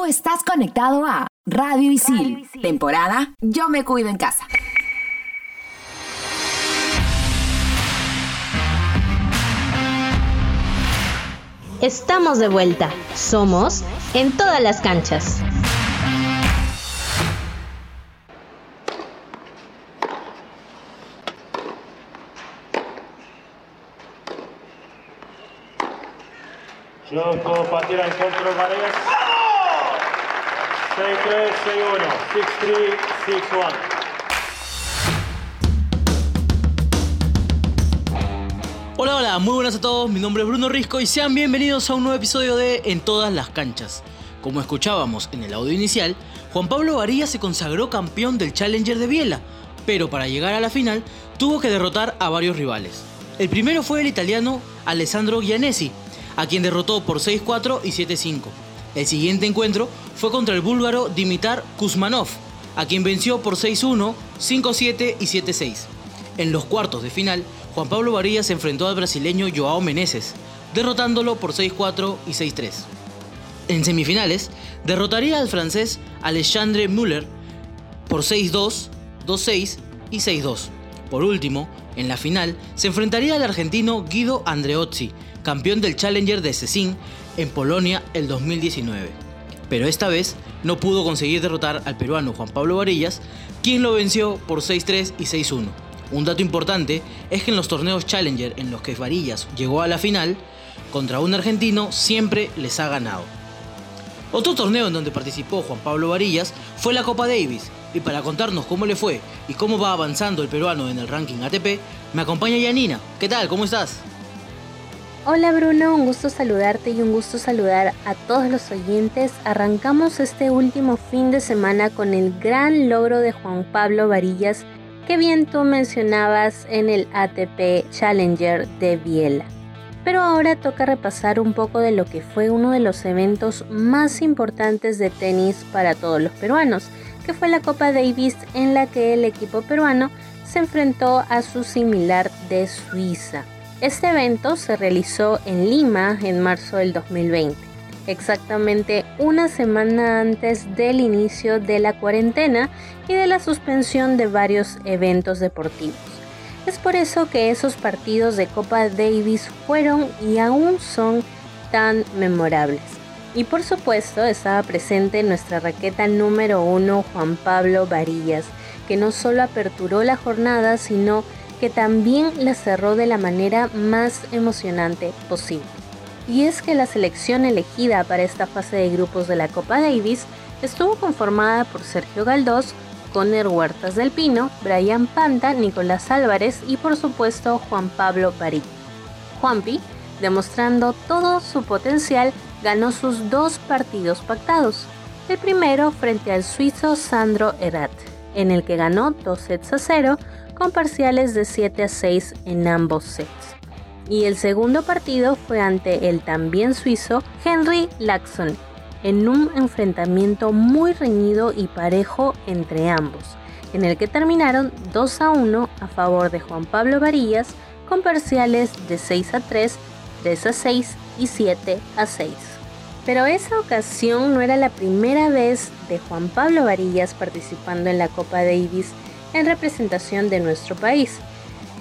Tú estás conectado a Radio Isil, temporada Yo me cuido en casa. Estamos de vuelta. Somos en todas las canchas. Incontro Varese. 6-3, 6-1, 6-3, 6-1. Hola, hola, muy buenas a todos, mi nombre es Bruno Risco y sean bienvenidos a un nuevo episodio de En todas las canchas. Como escuchábamos en el audio inicial, Juan Pablo Varillas se consagró campeón del Challenger de Biela, pero para llegar a la final tuvo que derrotar a varios rivales. El primero fue el italiano Alessandro Gianesi, a quien derrotó por 6-4 y 7-5. El siguiente encuentro fue contra el búlgaro Dimitar Kuzmanov, a quien venció por 6-1, 5-7 y 7-6. En los cuartos de final, Juan Pablo Varillas se enfrentó al brasileño Joao Meneses, derrotándolo por 6-4 y 6-3. En semifinales, derrotaría al francés Alexandre Müller por 6-2, 2-6 y 6-2. Por último, en la final, se enfrentaría al argentino Guido Andreozzi, campeón del Challenger de Szczecin en Polonia el 2019. Pero esta vez no pudo conseguir derrotar al peruano Juan Pablo Varillas, quien lo venció por 6-3 y 6-1. Un dato importante es que en los torneos Challenger en los que Varillas llegó a la final, contra un argentino siempre les ha ganado. Otro torneo en donde participó Juan Pablo Varillas fue la Copa Davis, y para contarnos cómo le fue y cómo va avanzando el peruano en el ranking ATP, me acompaña Yanina. ¿Qué tal? ¿Cómo estás? Hola Bruno, un gusto saludarte y un gusto saludar a todos los oyentes. Arrancamos este último fin de semana con el gran logro de Juan Pablo Varillas que bien tú mencionabas en el ATP Challenger de Biela. Pero ahora toca repasar un poco de lo que fue uno de los eventos más importantes de tenis para todos los peruanos, que fue la Copa Davis en la que el equipo peruano se enfrentó a su similar de Suiza. Este evento se realizó en Lima en marzo del 2020 exactamente una semana antes del inicio de la cuarentena y de la suspensión de varios eventos deportivos. Es por eso que esos partidos de Copa Davis fueron y aún son tan memorables. Y por supuesto estaba presente nuestra raqueta número uno Juan Pablo Varillas, que no solo aperturó la jornada, sino que también la cerró de la manera más emocionante posible y es que la selección elegida para esta fase de grupos de la Copa Davis estuvo conformada por Sergio Galdós, Conner Huertas del Pino, Brian Panta, Nicolás Álvarez y por supuesto Juan Pablo París. Juanpi, demostrando todo su potencial, ganó sus dos partidos pactados. El primero frente al suizo Sandro Erat, en el que ganó 2 sets a 0 con parciales de 7 a 6 en ambos sets y el segundo partido fue ante el también suizo Henry Laxon, en un enfrentamiento muy reñido y parejo entre ambos, en el que terminaron 2 a 1 a favor de Juan Pablo Varillas con parciales de 6 a 3, 3 a 6 y 7 a 6. Pero esa ocasión no era la primera vez de Juan Pablo Varillas participando en la Copa Davis en representación de nuestro país.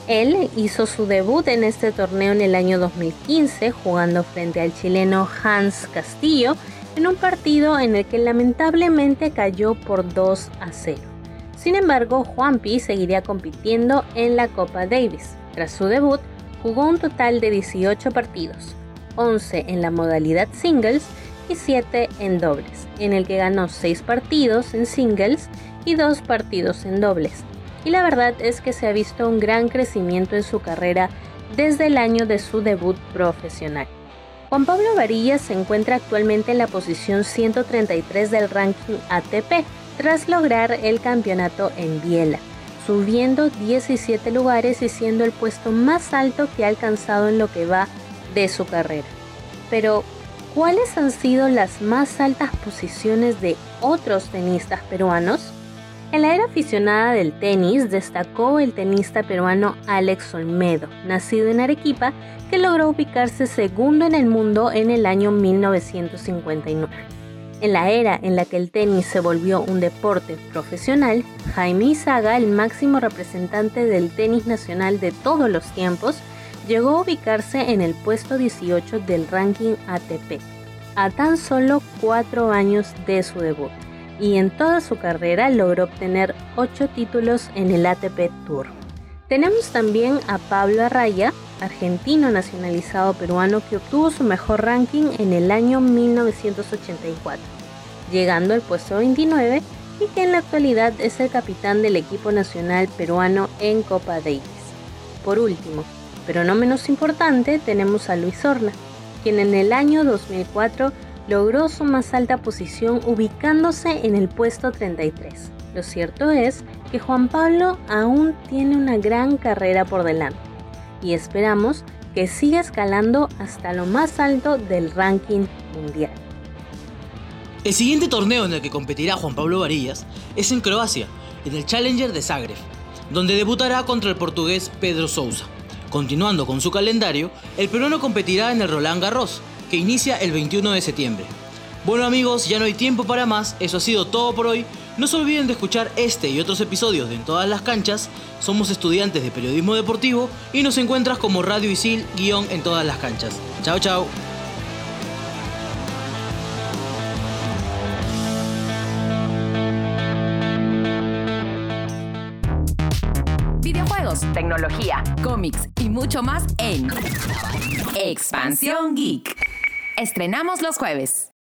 Él hizo su debut en este torneo en el año 2015 jugando frente al chileno Hans Castillo en un partido en el que lamentablemente cayó por 2 a 0. Sin embargo, Juanpi seguiría compitiendo en la Copa Davis. Tras su debut, jugó un total de 18 partidos, 11 en la modalidad singles y 7 en dobles, en el que ganó 6 partidos en singles y 2 partidos en dobles y la verdad es que se ha visto un gran crecimiento en su carrera desde el año de su debut profesional. Juan Pablo Varillas se encuentra actualmente en la posición 133 del ranking ATP tras lograr el campeonato en Biela, subiendo 17 lugares y siendo el puesto más alto que ha alcanzado en lo que va de su carrera. Pero, ¿cuáles han sido las más altas posiciones de otros tenistas peruanos? En la era aficionada del tenis destacó el tenista peruano Alex Olmedo, nacido en Arequipa, que logró ubicarse segundo en el mundo en el año 1959. En la era en la que el tenis se volvió un deporte profesional, Jaime Izaga, el máximo representante del tenis nacional de todos los tiempos, llegó a ubicarse en el puesto 18 del ranking ATP, a tan solo cuatro años de su debut, y en toda su carrera logró obtener 8 títulos en el ATP Tour. Tenemos también a Pablo Arraya, argentino nacionalizado peruano que obtuvo su mejor ranking en el año 1984, llegando al puesto 29 y que en la actualidad es el capitán del equipo nacional peruano en Copa Davis. Por último, pero no menos importante, tenemos a Luis Horna, quien en el año 2004 logró su más alta posición ubicándose en el puesto 33. Lo cierto es que Juan Pablo aún tiene una gran carrera por delante y esperamos que siga escalando hasta lo más alto del ranking mundial. El siguiente torneo en el que competirá Juan Pablo Varillas es en Croacia, en el Challenger de Zagreb, donde debutará contra el portugués Pedro Sousa. Continuando con su calendario, el peruano competirá en el Roland Garros, que inicia el 21 de septiembre. Bueno amigos, ya no hay tiempo para más, eso ha sido todo por hoy. No se olviden de escuchar este y otros episodios de En todas las canchas. Somos estudiantes de periodismo deportivo y nos encuentras como Radio Isil en todas las canchas. Chao, chao. Tecnología, cómics y mucho más en Expansión Geek. Estrenamos los jueves.